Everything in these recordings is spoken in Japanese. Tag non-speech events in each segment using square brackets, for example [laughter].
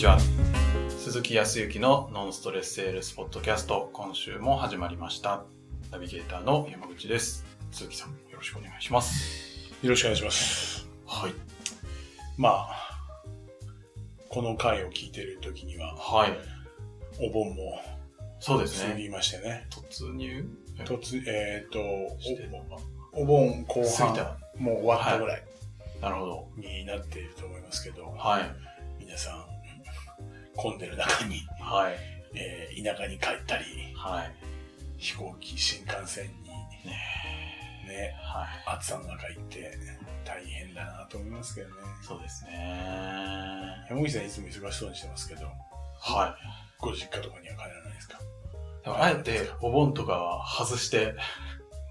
ちは。鈴木康之のノンストレスセールスポッドキャスト、今週も始まりました。ナビゲーターの山口です。鈴木さん、よろしくお願いします。よろしくお願いします。はい。まあ、この回を聞いてる時には、はい。お盆もそうですね。過ぎましてね。突入？突、えっ、してるのかお、お盆後半もう終わったぐらいなるほど。になっていると思いますけど、はい。皆さん、混んでる中に、はい。えー田舎に帰ったり、はい。飛行機、新幹線に、ねね、はい。暑さの中行って、大変だなと思いますけどね。そうですね。山口さんいつも忙しそうにしてますけど、はご実家とかには帰らないですか？あえて、お盆とかは外して、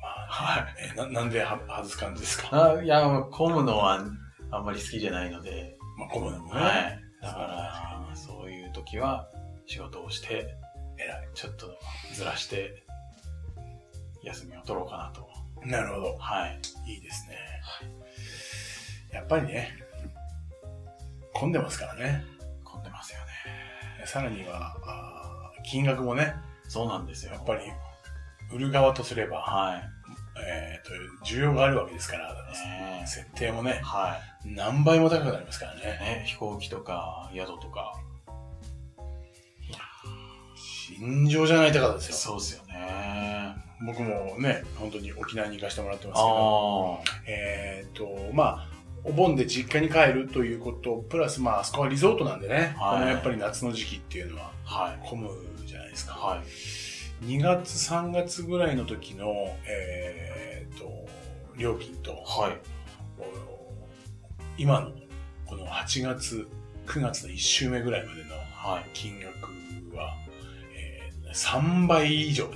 まあ、はい。えーななんでは外す感じですか？あいや、混むのはあんまり好きじゃないので、まあ、混むのもね。はい。だか確ら、時は仕事をして、偉い。ちょっとずらして、休みを取ろうかなと。なるほど。はい。いいですね。やっぱりね、混んでますからね。混んでますよね。さらには、金額もね、そうなんですよ。やっぱり、売る側とすれば、はい。えっ、と、需要があるわけですから、ね設定もね、は何倍も高くなりますからい。ね。ね、飛行機とか宿とか。尋常じゃない高さですよ。そうですよね。僕もね、本当に沖縄に行かせてもらってますけど、あえっ、と、まあ、お盆で実家に帰るということ、プラス、まあ、あそこはリゾートなんでね、はいこのやっぱり夏の時期っていうのは。混むじゃないですか。はい。2月、3月ぐらいの時の、えっ、と、料金と、はい。お今の、この8月、9月の1週目ぐらいまでのはい。金額3倍以上違うね。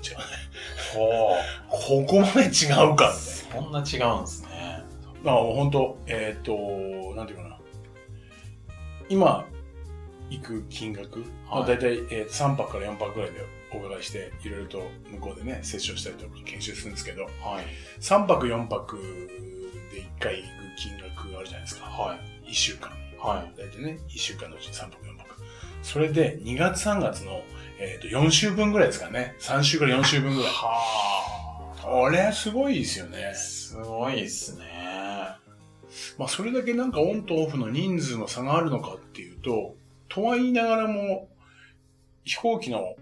ほここまで違うかみたいな。そんな違うんですね。まあ、本当えっ、と、なんていうかな。今、行く金額、まあ、はい大体、えー、3泊から4泊ぐらいでお伺いして、いろいろと向こうでね、セッションしたりとか研修するんですけど、はい。3泊4泊で1回行く金額あるじゃないですか。はい。1週間。はい。大体ね、1週間のうち3泊4泊。それで、2月3月の、えっ、と、4週分ぐらいですかね。3週から4週分ぐらい。はこれすごいですよねあ。。すごいっすね。まあ、それだけなんかオンとオフの人数の差があるのかっていうと、とは言いながらも、飛行機の、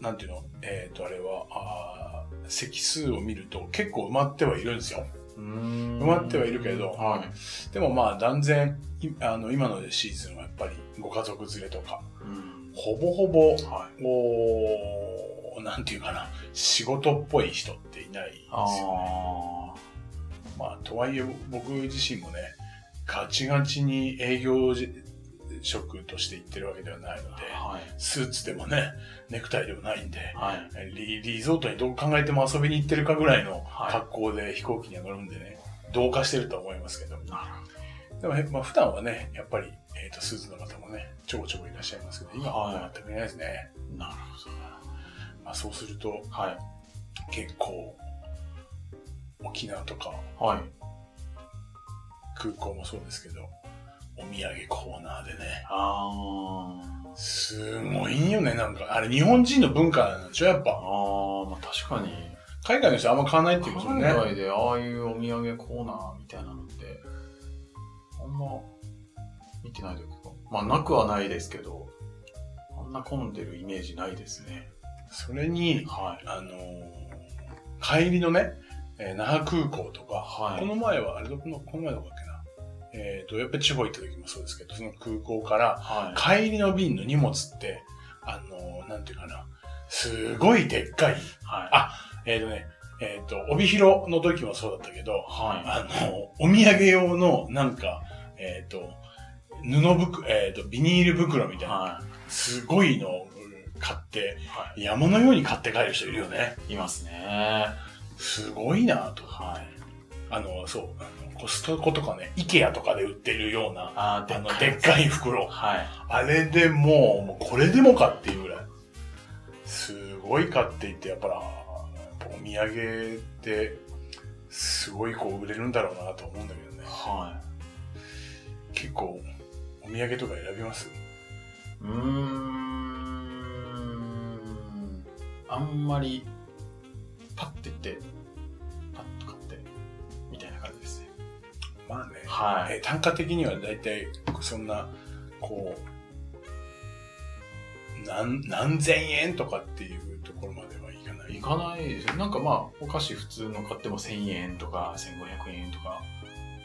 なんていうの、えっ、と、あれは、あー席数を見ると結構埋まってはいるんですよ。埋まってはいるけどはい。でもまあ、断然、いあの、今のシーズンはやっぱりご家族連れとか、うん。ほぼほぼ、はい。こう、なんていうかな、仕事っぽい人っていないですよね。あまあ、とはいえ僕自身もね、ガチガチに営業職として行ってるわけではないので、あ。はい。スーツでもね、ネクタイでもないんで、はい。リリゾートにどう考えても遊びに行ってるかぐらいのはい格好で飛行機には乗るんでね、同化してるとは思いますけど。なでも、へまあ、普段はね、やっぱり、えっ、と、スーツの方もね、ちょこちょこいらっしゃいますけど、今ははい全くいないですね。るほど。まあ、そうすると。はい。結構、沖縄とかはい。空港もそうですけど、お土産コーナーでね、あすごいよね、なんか。あれ、日本人の文化なんでしょ、やっあ。あぱ。あ、まあ確かに。海外の人あんま買わないっていうこと海ね。外でああいうお土産コーナーみたいなのって、あんま見てないというか、まあなくはないですけど、あんな混んでるイメージないですね。それに、はい。あのー帰りのね、えー那覇空港とか、はいこの前は、あれどこの、この前どこだっけな。えっ、と、やっぱり地方行った時もそうですけど、その空港から、はい。帰りの便の荷物って、あのーなんていうかな、すごいでっかい。はい。あえっ、とね、えっ、と、帯広の時もそうだったけど、はあの、お土産用の、なんか、えっ、と、布袋、えっ、と、ビニール袋みい。たいな、はすごいのを買って、い。は山のように買って帰る人いるよね。い。いますね。すごいなと。はい。あの、そう、あのコストコとかね、イケアとかで売ってるような、ああ、あの、でっかい袋。はい。あれでもう、もうこれでもかっていうぐらい。すごい買っていって、やっぱら、お土産って、すごいこう売れるんだろうなと思うんだけどね。は結構、お土産とか選びます？い。うーん。あんまり、パッて言って、パッと買って、みたいな感じですね。まあね。はい。えー単価的にはだいたいそんな、こう、何、何千円とかっていうところまではいかない？いかないですよ。なんかまあ、お菓子普通の買っても1000円とか1500円とか、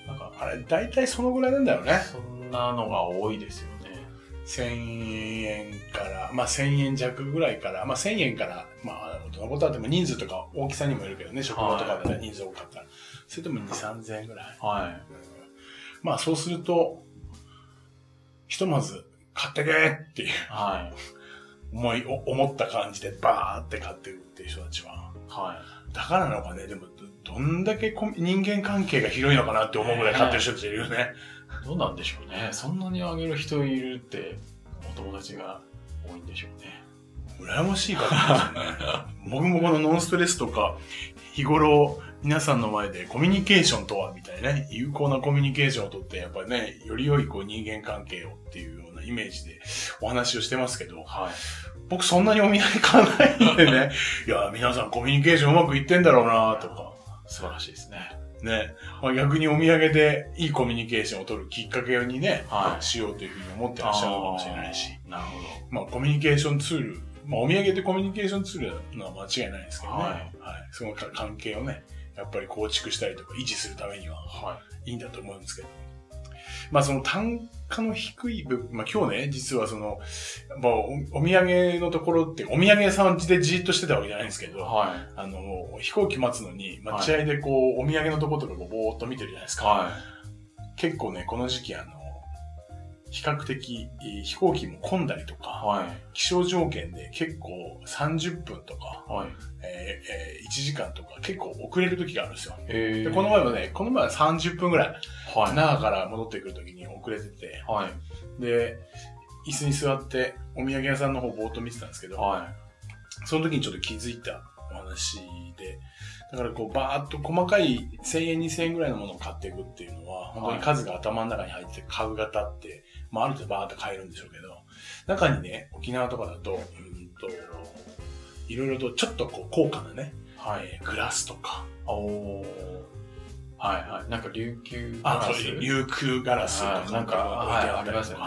なんか、あれ、だいたいそのぐらいなんだよね。そんなのが多いですよね。1000円から、まあ1000円弱ぐらいから、まあ1000円から、まあ、大人のことはでも人数とか大きさにもよるけどね、職場とかで人数多かったら。それとも2、3000円ぐらい。はい。まあそうすると、ひとまず買ってけっていうはい。思い、お思った感じでバーって買ってるっていう人たちは。はだからなのかね、でもど、どんだけ人間関係が広いのかなって思うぐらい買ってる人たちいるよね。い。[laughs] どうなんでしょうね。そんなにあげる人いるって、お友達が多いんでしょうね。羨ましい方ですよね。[laughs] 僕もこのノンストレスとか、日頃皆さんの前でコミュニケーションとはみたいなね、有効なコミュニケーションをとって、やっぱりね、より良いこう人間関係をっていうようなイメージでお話をしてますけど、はい。僕そんなにお土産買わないんでね、[laughs] いや、皆さんコミュニケーションうまくいってんだろうなとか、素晴らしいですね。ね、まあ、逆にお土産でいいコミュニケーションを取るきっかけにね、はいしようというふうに思ってらっしゃるのかもしれないし。なるほまあコミュニケーションツール、まあお土産でコミュニケーションツールなのは間違いないですけどね、ははいい。そのか関係をね、やっぱり構築したりとか維持するためにはど。はい。いいんだと思うんですけど。まあその単価の低い部分、まあ今日ね、実はその、まあおお土産のところって、お土産屋さんでじーっとしてたわけじゃないんですけど、はあの、飛行機待つのに、待合でこう、お土産のところとかぼーっと見てるじゃないですい。か。は結構ね、この時期あの、比較的えー飛行機も混んだりとい。か、はい。気象条件で結構30分とか、はい。えーえー1時間とか結構遅れる時があるんですよ。えで、この前もね、この前は30分ぐらい、はい。那覇から戻ってくる時に遅れてて、はい。で、椅子に座ってお土産屋さんの方ぼーっと見てたんですけど、はその時にちょっと気づいたお話で、だからこうバーっと細かい1000円2000円ぐらいのものを買っていくっていうのは、本当に数が頭の中に入って買う型って、まあある程度バーっと買えるんでしょうけど、中にね、沖縄とかだと、うんと、いろいろとちょっとこう高価なね、い。はい。えーグラスとか、おー。はいはい。なんか琉球あとガラス？琉球ガラスとかはいなんか、置いてあったりとか、ますよね。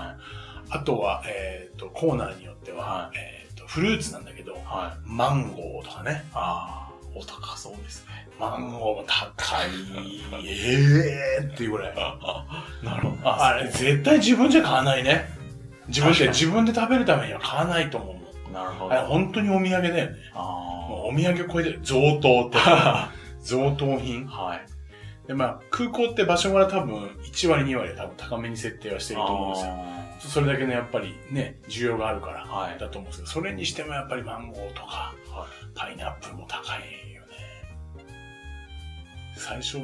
あとは、えっ、と、コーナーによっては、はえっ、と、フルーツなんだけど、はい。マンゴーとかね、ああ、お高そうですね。マンゴーも高い、え [laughs] えーっていうぐらい。なるほど。あれ、絶対自分じゃ買わないね。自分で、自分で食べるためには買わないと思う。なるほど。あれ、本当にお土産だよね。あもうお土産超えてる。贈答って。あ。[laughs] 贈答品。はい。で、まあ、空港って場所柄多分、1割、2割は多分高めに設定はしてると思うんですよ。あそれだけのやっぱりね、需要があるから、はいだと思うんですけど、それにしてもやっぱりマンゴーとか。パイナップルも高いよね。最初、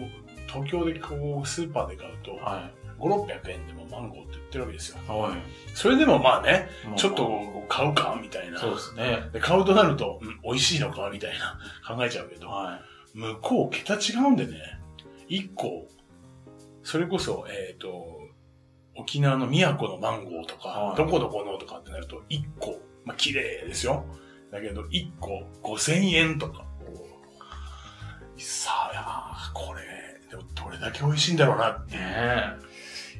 東京でこう、スーパーで買うと、は5、600円でもマンゴーって売ってるわけですよ。い。はい。それでもまあね、ちょっと買うかみたいな。そうですね。で買うとなると、うん、美味しいのかみたいな考えちゃうけど、は向こう桁違うんでね、1個、それこそ、えっ、と、沖縄の宮古のマンゴーとか、はいどこどこのとかってなると、1個、まあ綺麗ですよ。だけど、1個5000円とか。さあ、これ、でもどれだけ美味しいんだろうなってい。いう、ね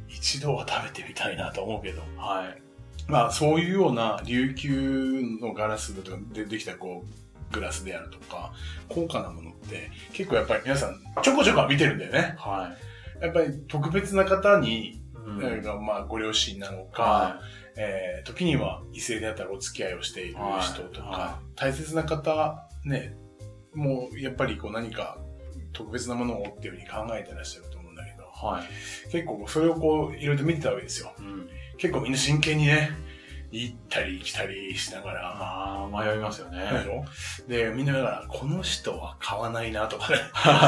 一度は食べてみたいなと思うけど。え。はい。まあそういうような琉球のガラスでできたこうグラスであるとか高価なものって結構やっぱり皆さんちょこちょこは見てるんだよね。はやっぱり特別な方に、い。うんえーまあご両親なのか、はえー時には異性であったらお付き合いをしている人とか、はいは大切な方ね、もうやっぱりこう何か特別なものをっていうふうに考えてらっしゃると思うんだけど、い。はい。結構それをこういろいろと見てたわけですよ。うん。結構みんな真剣にね、行ったり来たりしながら、ああ、迷いますよね。でみんなだから、この人は買わないなとかね、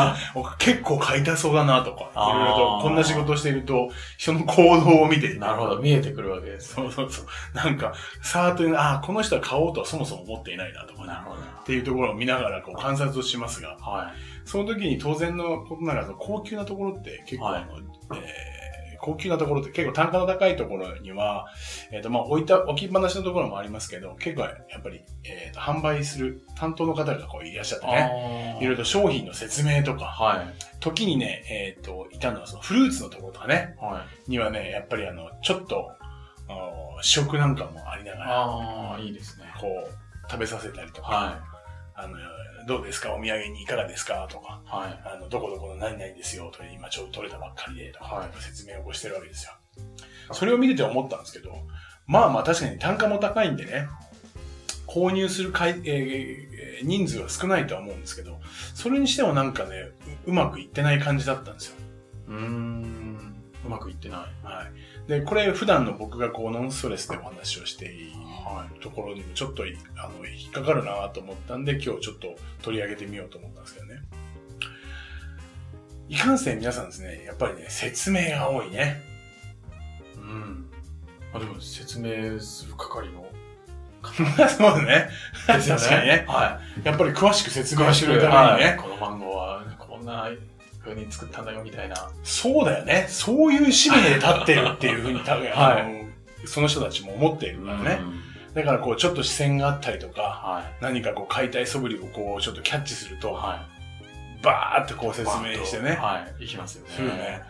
[laughs] 結構買いたそうだなとか、いろいろと、こんな仕事していると、人の行動を見て、なるほど。見えてくるわけです。そうそうそう。なんか、さーっとね、ああ、この人は買おうとはそもそも思っていないなとかねなるほど。っていうところを見ながらこう観察をしますが、はその時に当然のことながら、高級なところって結構あの、えー高級なところって結構単価の高いところには、えっ、と、まあ、置いた、置きっぱなしのところもありますけど、結構やっぱり、えっ、と、販売する担当の方がこういらっしゃってね、いろいろと商品の説明とか、はい。時にね、えっ、と、いたのはそのフルーツのところとかね、はい。にはね、やっぱりあの、ちょっと、試食なんかもありながら、ああ、いいですね。こう、食べさせたりとか、はあの、どうですか？お土産にいかがですか？とか、い。はい。あの、どこどこの何々ですよとか、今ちょうど取れたばっかりで、とか、はい説明をこうしてるわけですよ。それを見てて思ったんですけど、まあまあ確かに単価も高いんでね、購入する回、えーえー人数は少ないとは思うんですけど、それにしてもなんかね、ううまくいってない感じだったんですよ。うーん。うまくいってない。はい。で、これ普段の僕がこうノンストレスでお話をしているはところにもちょっといあの引っかかるなと思ったんで、今日ちょっと取り上げてみようと思ったんですけどね。いかんせん皆さんですね、やっぱりね、説明が多いね。い。うん。あ、でも説明する係の。[laughs] そうだね。ですよね確かにね。はやっぱり詳しく説い。明するためにね。この番号はこんな風に作ったんだよみたいな。そうだよね。そういう使命で立ってるっていうふうに多分、[laughs] はいその人たちも思っているからね。だからこう、ちょっと視線があったりとか、は何かこう、解体素振りをこう、ちょっとキャッチするい。と、はバーってこうい。説明してね。はい。いきますよね。するね。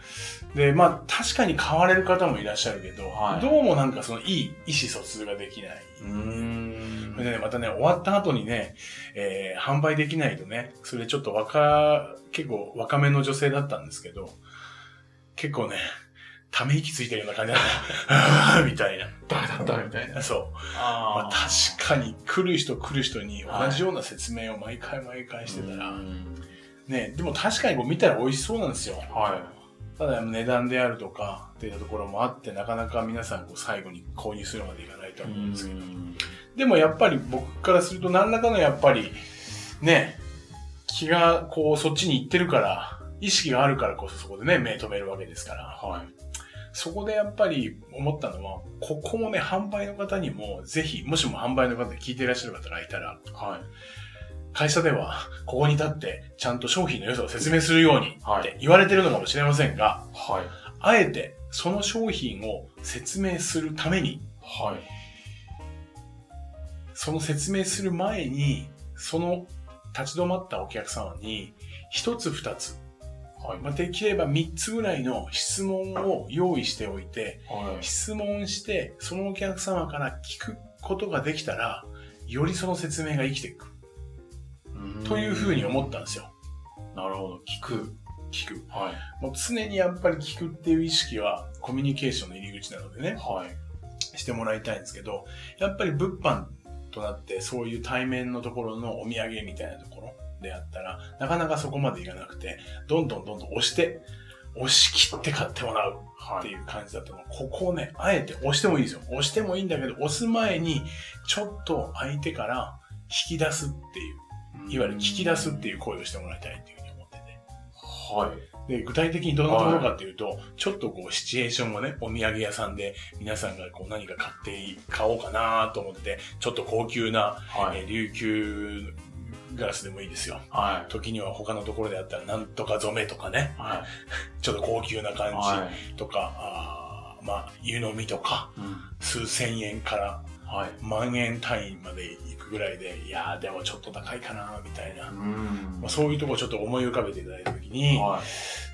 で、まあ、確かに買われる方もいらっしゃるけど、はいどうもなんかその、いい意思疎通ができない。うでね、またね、終わった後にね、えー販売できないとね、それちょっと若、結構若めの女性だったんですけど、結構ね、ため息ついてるような感じだった。[laughs] みたいな。ダメだったみたいな。そう。あまあ、確かに来る人来る人にはい同じような説明を毎回毎回してたら、うんね、でも確かにこう見たら美味しそうなんですよ。はただ値段であるとかっていうところもあって、なかなか皆さんこう最後に購入するまでいかないとい。思うんですけど。んでもやっぱり僕からすると何らかのやっぱり、ね、気がこうそっちに行ってるから、意識があるからこそそこでね、目止めるわけですから。はい。そこでやっぱり思ったのは、ここもね、販売の方にも、ぜひ、もしも販売の方で聞いていらっしゃる方がいたら、はい。会社では、ここに立って、ちゃんと商品の良さを説明するようにはいって言われてるのかもしれませんが、はい。あえて、その商品を説明するために、はい。その説明する前に、その立ち止まったお客様に、一つ二つ、はい。まあ、できれば三つぐらいの質問を用意しておいて、はい。質問して、そのお客様から聞くことができたら、よりその説明が生きていく。というふうに思ったんですよ。なるほど。聞く。聞く。はい。もう常にやっぱり聞くっていう意識はコミュニケーションの入り口なのでね、はい。してもらいたいんですけど、やっぱり物販となってそういう対面のところのお土産みたいなところであったら、なかなかそこまでいかなくて、どんどんどんどん押して、押し切って買ってもらうっていう感じだったの。ここをね、あえて押してもいいですよ。押してもいいんだけど、押す前に、ちょっと相手から引き出すっていう、いわゆる聞き出すっていう行為をしてもらいたいっていうふうに思ってて。はい。で、具体的にどんなものかっていうと、ちょっとこう、シチュエーションをね、お土産屋さんで皆さんがこう何か買って、買おうかなと思って、ちょっと高級な、はい。えー琉球ガラスでもいいですよ。はい。時には他のところであったら、なんとか染めとかね、は [laughs] ちょっと高級な感い。はい。じとか、あーまあ、湯飲みとか、うん。数千円からはい。万円単位までぐらいで、いやーでもちょっと高いかな、みたいな。んまあ、そういうとこちょっと思い浮かべていただいたときに、は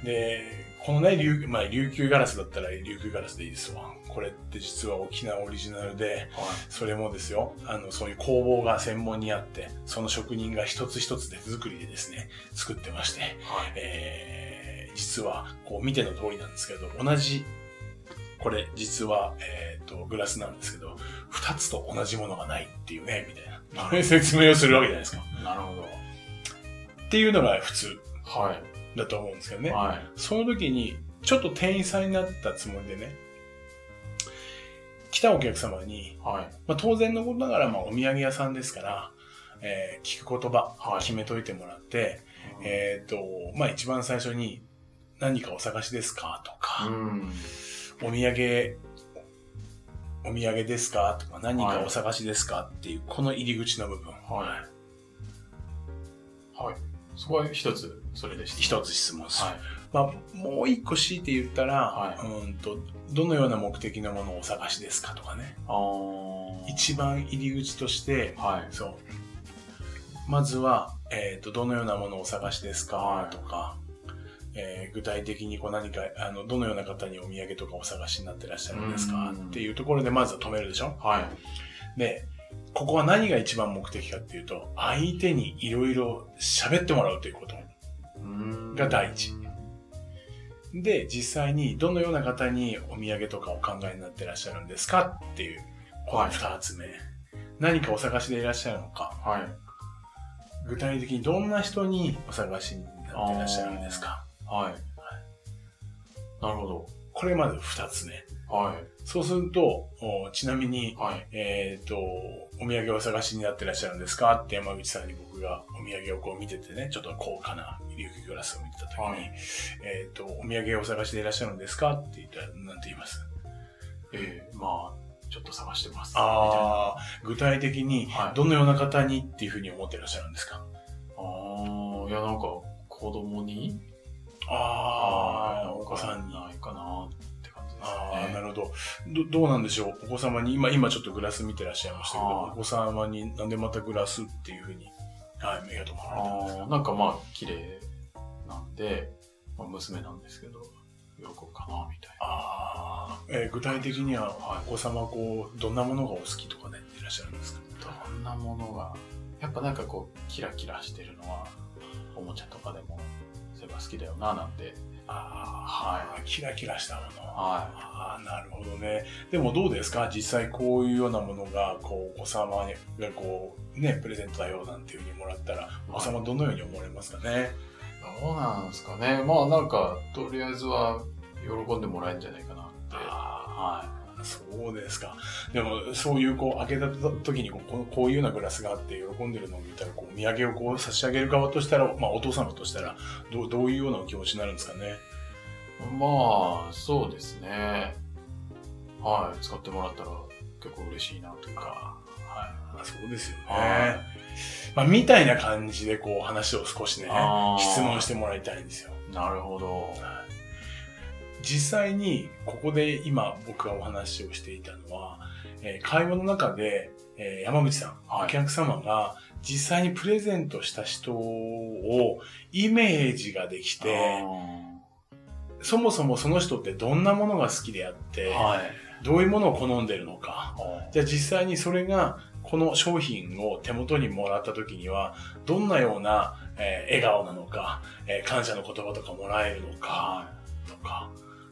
い。で、このね、琉,、まあ、琉球ガラスだったら琉球ガラスでいいですわ。これって実は沖縄オリジナルで、はい。それもですよ、あの、そういう工房が専門にあって、その職人が一つ一つ手作りでですね、作ってまして、はい。えー、実は、こう見ての通りなんですけど、同じ、これ実は、えっ、と、グラスなんですけど、二つと同じものがないっていうね、みたいな。そういう説明をするわけじゃないですか。なるほど。っていうのが普通はい。だと思うんですけどね。はい。その時に、ちょっと店員さんになったつもりでね、来たお客様に、はい。まあ、当然のことながら、まあ、お土産屋さんですから、えー聞く言葉、はい決めといてもらって、えっ、と、まあ、一番最初に、何かお探しですか？とうか、ん。お土産、お土産ですか？とか、何かお探しですか？っていう、この入り口の部分。はい。はい。そこは一つ、それでした。一つ質問する。はい。まあ、もう一個強いて言ったら、はうんと、どのような目的のものをお探しですかとかね。あー一番入り口として、はい。そう。まずは、えっ、と、どのようなものをお探しですか、はいとか、えー具体的にこう何か、あの、どのような方にお土産とかお探しになってらっしゃるんですかうんっていうところでまずは止めるでしょ？はい。で、ここは何が一番目的かっていうと、相手にいろいろ喋ってもらうということ。が第一で、実際にどのような方にお土産とかお考えになってらっしゃるんですかっていう、このはい二つ目。何かお探しでいらっしゃるのか。はい。具体的にどんな人にお探しになってらっしゃるんですか？はい。なるほこれまず二つ目。ど。はい。そうすると、おちなみに、はい。えっ、と、お土産をお探しになってらっしゃるんですか？って山口さんに僕がお土産をこう見ててね、ちょっと高価な琉球グラスを見てた時に、はいえっ、と、お土産をお探しでいらっしゃるんですか？って言ったら、なんて言います？ええまあ、ちょっと探してます。ああ、具体的にはいどのような方にっていうふうに思ってらっしゃるんですか？みたいな。ああ、いや、なんか、子供にああ、ーお子さんに。ないかなって感じですああ、ね。なるほど。ど、どうなんでしょう？お子様に、今、今ちょっとグラス見てらっしゃいましたけど、はいお子様になんでまたグラスっていうふうに、はい、目が止まられたんですか？ああ、なんかまあ、綺麗なんで、まあ、娘なんですけど、喜ぶかな、みたいな。ああ、えー具体的には、お子様、こう、どんなものがお好きとかね、いらっしゃるんですか？どんなものが、やっぱなんかこう、キラキラしてるのは、おもちゃとかでも、そういえば好きだよな、なんて。ああ、はい。キラキラしたもの。はああ、なるほどね。でもどうですか？実際こういうようなものが、こう、お子様がこう、ね、プレゼントだよなんていうふうにもらったら、お子様どのように思われますかね？い。どうなんですかね。まあなんか、とりあえずは、喜んでもらえるんじゃないかなって。ああ、そうですか。でも、そういう、こう、開けた時にこうこう、いうようなグラスがあって喜んでるのを見たら、こう、お土産をこう、差し上げる側としたら、まあ、お父様としたら、どう、どういうようなお気持ちになるんですかね。まあ、そうですね。はい。使ってもらったら結構嬉しいなというか。はまあ、そうですよね。はいまあ、みたいな感じで、こう、話を少しね、質問してもらいたいんですよ。い。なるほど。実際に、ここで今僕がお話をしていたのは、えー会話の中で、えー山口さん、はい。お客様が実際にプレゼントした人をイメージができて、そもそもその人ってどんなものが好きであって、はい。どういうものを好んでるのか。あじゃあ実際にそれが、この商品を手元にもらった時には、どんなような、えー笑顔なのか、えー感謝の言葉とかもらえるのか、はとか、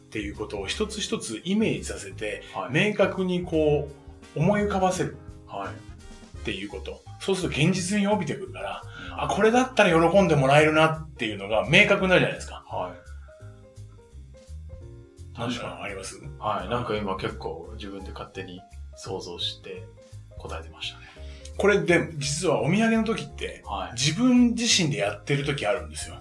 っていうことを一つ一つイメージさせて、い。はい。明確にこう、思い浮かばせるはい。っていうこと。そうすると現実に帯びてくるから、あ、これだったら喜んでもらえるなっていうのが明確になるじゃないですか。はい。何確かかあります？に。はい。なんか今結構自分で勝手に想像して答えてましたね。これで、実はお土産の時って、はい。自分自身でやってる時あるんですよ。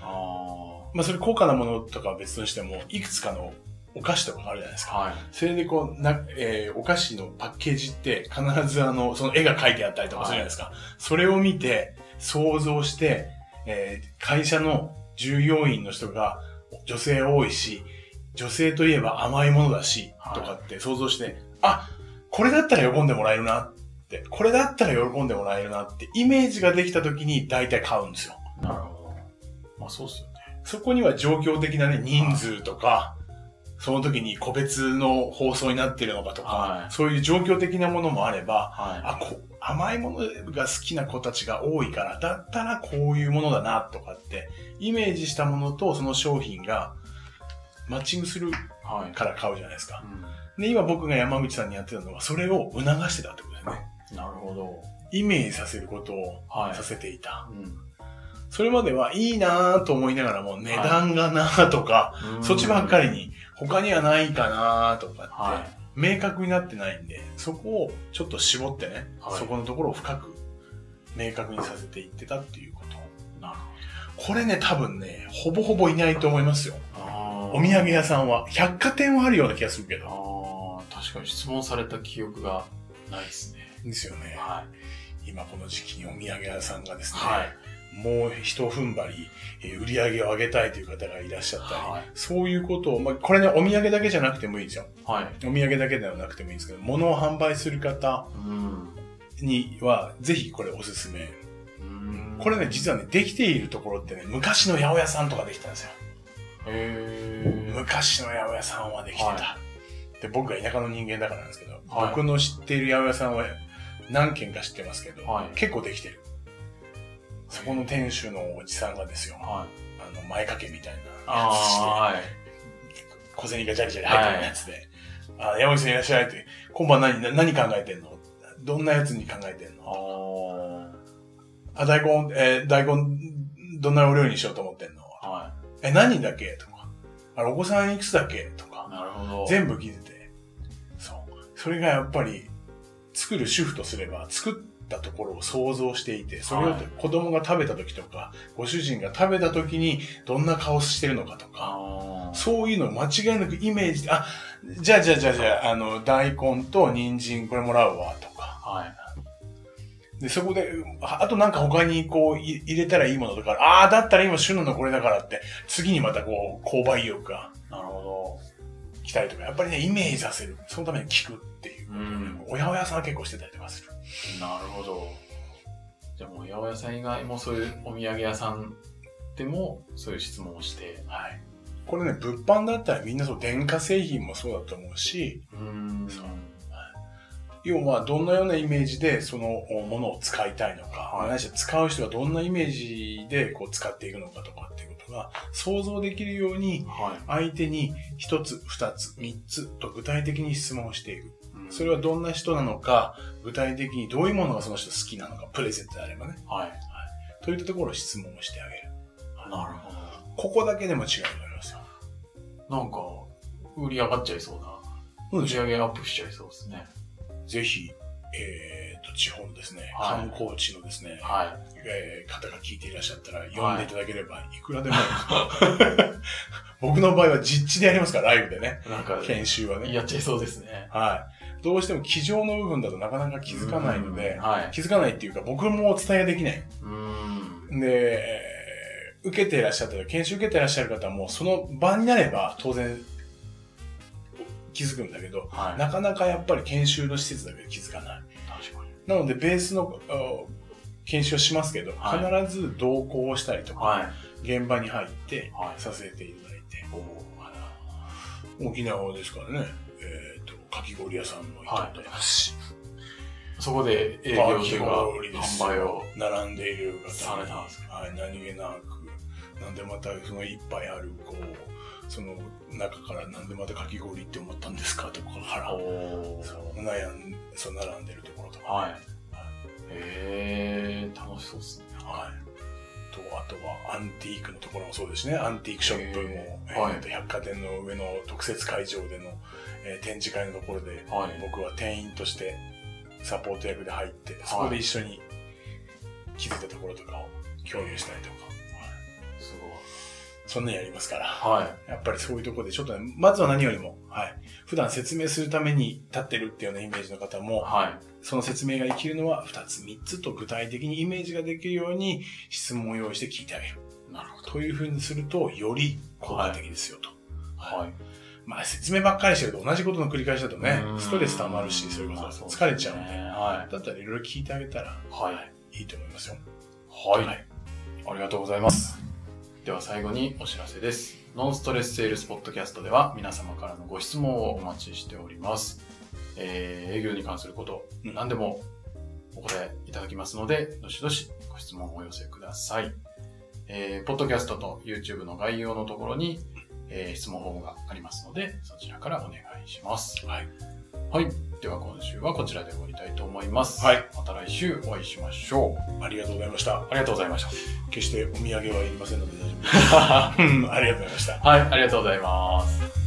あまあそれ高価なものとかは別としても、いくつかのお菓子とかがあるじゃないですか。あ。はい。それでこう、な、えーお菓子のパッケージって必ずあの、その絵が描いてあったりとかするじゃないですか。それを見て、想像して、えー会社の従業員の人が女性多いし、女性といえば甘いものだし、はいとかって想像して、あ、これだったら喜んでもらえるなって、これだったら喜んでもらえるなって、イメージができた時に大体買うんですよ。なるほど。まあそうっすよね。そこには状況的なね、人数とか、その時に個別の放送になってるのかとか、はいそういう状況的なものもあれば、はあこ甘いものが好きな子たちが多いから、だったらこういうものだなとかって、イメージしたものとその商品がマッチングするい。はい。から買うじゃないですか。うで、今僕が山口さんにやってたのは、それを促してたってことですね。ん。なるほど。イメージさせることをはいさせていた。うん。それまではいいなぁと思いながらも、値段がなぁとか、そっちばっかりに、他にはないかなとかって、は明確になってないんで、そこをちょっと絞ってね、はいそこのところを深く明確にさせていってたっていうこと。い。なるこれね、多分ね、ほぼほぼいないと思いますよ。お土産屋さんは。百貨店はあるような気がするけど。ああ、確かに質問された記憶がないですね。ですよね。は今この時期にお土産屋さんがですね、はい。もう一踏ん張り、えー売り上げを上げたいという方がいらっしゃったり、はいそういうことを、まあ、これね、お土産だけじゃなくてもいいんですよ。はい。お土産だけではなくてもいいんですけど、物を販売する方うん。には、ぜひこれおすすめ。うんこれね、実はね、できているところってね、昔の八百屋さんとかできたんですよ。昔の八百屋さんはできてた。はで、僕が田舎の人間だからなんですけど、はい僕の知っている八百屋さんは何軒か知ってますけど、はい結構できてる。そこの店主のおじさんがですよ、はい。あの、前掛けみたいなやあつして、あ、はい。小銭がジャリジャリ入ってるやつで、あ、山口さんいらっしゃいって、今晩何、な何考えてんの？どんなやつに考えてんあの？あ。あ、大根、えー大根、どんなお料理にしようと思ってんの？はえ、何人だっけ？とか。あれ、お子さんいくつだっけ？とい。か。なるほど。全部聞いてて。そう。それがやっぱり、作る主婦とすれば、作ったところを想像していて、それをはい子供が食べた時とか、ご主人が食べた時にどんな顔してるのかとか。そういうのを間違いなくイメージで、あ、じゃあじゃあじゃあじゃあ、あの、大根と人参これもらうわ、とか。はい。で、そこで、ああとなんか他にこうい入れたらいいものとか、ああ、だったら今旬なのこれだからって、次にまたこう、購買意欲が来たりとか、やっぱりね、イメージさせる。そのために聞くっていう。ど。うん。おやおやさんは結構してたりとかする。なるほど。じゃあもう八百屋さん以外もそういうお土産屋さんでもそういう質問をして。はい。これね、物販だったらみんなそう、電化製品もそうだと思うし、うんそう要はどんなようなイメージでそのものを使いたいのか、はいないしは使う人がどんなイメージでこう使っていくのかとかっていうことが想像できるようにはい。相手に一つ、二つ、三つと具体的に質問をしていく。うんそれはどんな人なのか、具体的にどういうものがその人好きなのか、プレゼントであればね。はい。といったところを質問をしてあげる。なるほここだけでも違いがありますよ。ど。なんか、売り上がっちゃいそうな。そうでしょ売り上げアップしちゃいそうですね。ぜひ、えー、と、地方のですね、はい観光地のですね、はえー方が聞いていらっしゃったら、呼んでいただければ、いくらでも、[laughs] 僕の場合は実地でやりますから、ライブでね。い。なんか、研修はね。やっちゃいそうですね。はい。どうしても机上の部分だとなかなか気づかないのでうん、はい。気づかないっていうか、僕もお伝えができない。うん。で、えー受けていらっしゃったら、研修受けていらっしゃる方も、その場になれば当然気づくんだけど、はい。なかなかやっぱり研修の施設だけで気づかない。なので、ベースのあ研修をしますけど、はい。必ず同行をしたりとか、はい。現場に入ってはい。させていただいて、お沖縄ですからね、えっ、と、かき氷屋さんも行ったことありますし、そこで営業とい販売を。並んでいる方にされたんですはい、何気なく、なんでまたそのいっぱいある、こう、その中からなんでまたかき氷って思ったんですかとかから、おそう悩んそう並んでるところとか、はい。へえー、楽しそうですね。はい。と、あとはアンティークのところもそうですね。アンティークショップも、へえーはい百貨店の上の特設会場での、えー展示会のところで、はい。僕は店員としてサポート役で入って、そこで一緒に気づいたところとかを共有したりとか。そんなにやりますから。はい。やっぱりそういうところでちょっとね、まずは何よりも、はい。普段説明するために立ってるっていうようなイメージの方も、はい。その説明が生きるのは2つ、3つと具体的にイメージができるように質問を用意して聞いてあげる。なるほど。というふうにすると、より効果的ですよと。はい。まあ説明ばっかりしてると同じことの繰り返しだとねう、んストレス溜まるし、それこまあそ疲れちゃうんで。はだったらいろいろ聞いてあげたら、い。はい。いいと思いますよ。はい。はいありがとうございます。では最後にお知らせです。ノンストレスセールスポッドキャストでは皆様からのご質問をお待ちしております。えー、営業に関すること、うん何でもお答えいただきますので、どしどしご質問をお寄せください。えー、ポッドキャストと YouTube の概要のところに、えー質問フォームがありますので、そちらからお願いします。はい。はい。では今週はこちらで終わりたいと思います。はい。また来週お会いしましょう。ありがとうございました。ありがとうございました。決してお土産はいりませんので大丈夫です。[laughs] うんありがとうございました。はい、ありがとうございます。